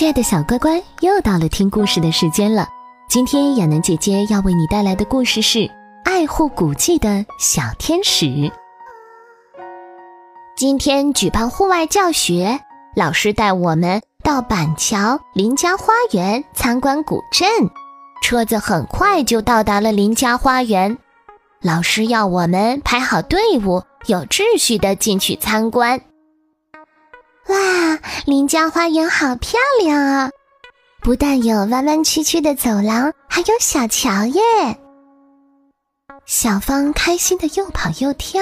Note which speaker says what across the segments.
Speaker 1: 亲爱的小乖乖，又到了听故事的时间了。今天亚楠姐姐要为你带来的故事是《爱护古迹的小天使》。
Speaker 2: 今天举办户外教学，老师带我们到板桥林家花园参观古镇。车子很快就到达了林家花园，老师要我们排好队伍，有秩序的进去参观。哇，林家花园好漂亮啊！不但有弯弯曲曲的走廊，还有小桥耶。
Speaker 1: 小芳开心的又跑又跳，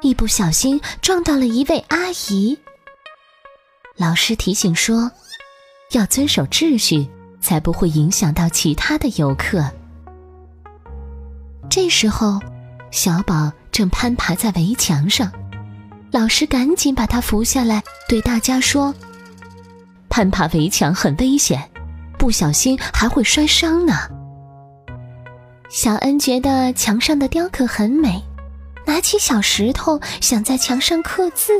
Speaker 1: 一不小心撞到了一位阿姨。老师提醒说，要遵守秩序，才不会影响到其他的游客。这时候，小宝正攀爬在围墙上。老师赶紧把他扶下来，对大家说：“攀爬围墙很危险，不小心还会摔伤呢。”小恩觉得墙上的雕刻很美，拿起小石头想在墙上刻字。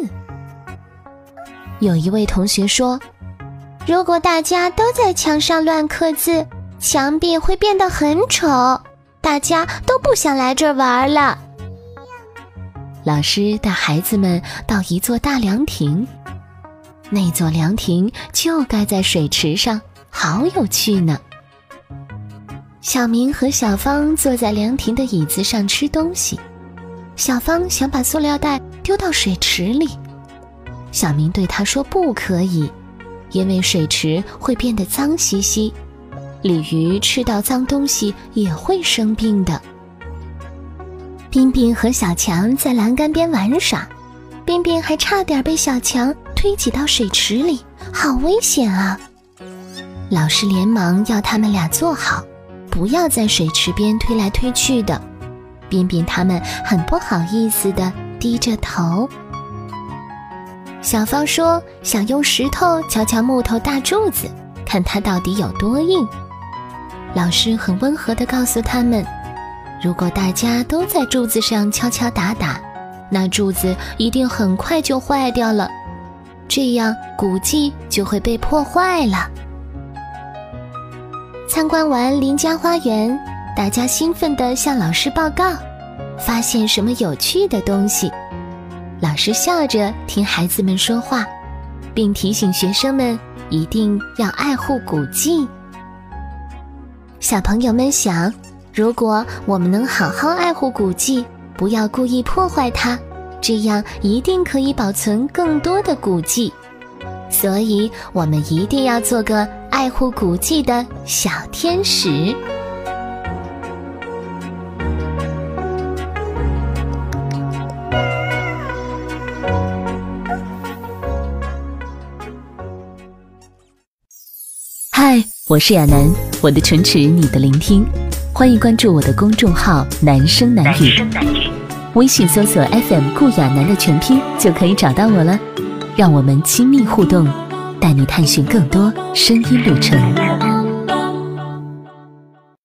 Speaker 1: 有一位同学说：“
Speaker 2: 如果大家都在墙上乱刻字，墙壁会变得很丑，大家都不想来这儿玩了。”
Speaker 1: 老师带孩子们到一座大凉亭，那座凉亭就盖在水池上，好有趣呢。小明和小芳坐在凉亭的椅子上吃东西，小芳想把塑料袋丢到水池里，小明对他说：“不可以，因为水池会变得脏兮兮，鲤鱼吃到脏东西也会生病的。”冰冰和小强在栏杆边玩耍，冰冰还差点被小强推挤到水池里，好危险啊！老师连忙要他们俩坐好，不要在水池边推来推去的。冰冰他们很不好意思的低着头。小芳说想用石头敲敲木头大柱子，看它到底有多硬。老师很温和的告诉他们。如果大家都在柱子上敲敲打打，那柱子一定很快就坏掉了，这样古迹就会被破坏了。参观完林家花园，大家兴奋地向老师报告，发现什么有趣的东西。老师笑着听孩子们说话，并提醒学生们一定要爱护古迹。小朋友们想。如果我们能好好爱护古迹，不要故意破坏它，这样一定可以保存更多的古迹。所以，我们一定要做个爱护古迹的小天使。嗨，我是亚楠，我的唇齿，你的聆听。欢迎关注我的公众号“男声男语”，微信搜索 FM 顾亚楠的全拼就可以找到我了。让我们亲密互动，带你探寻更多声音旅程。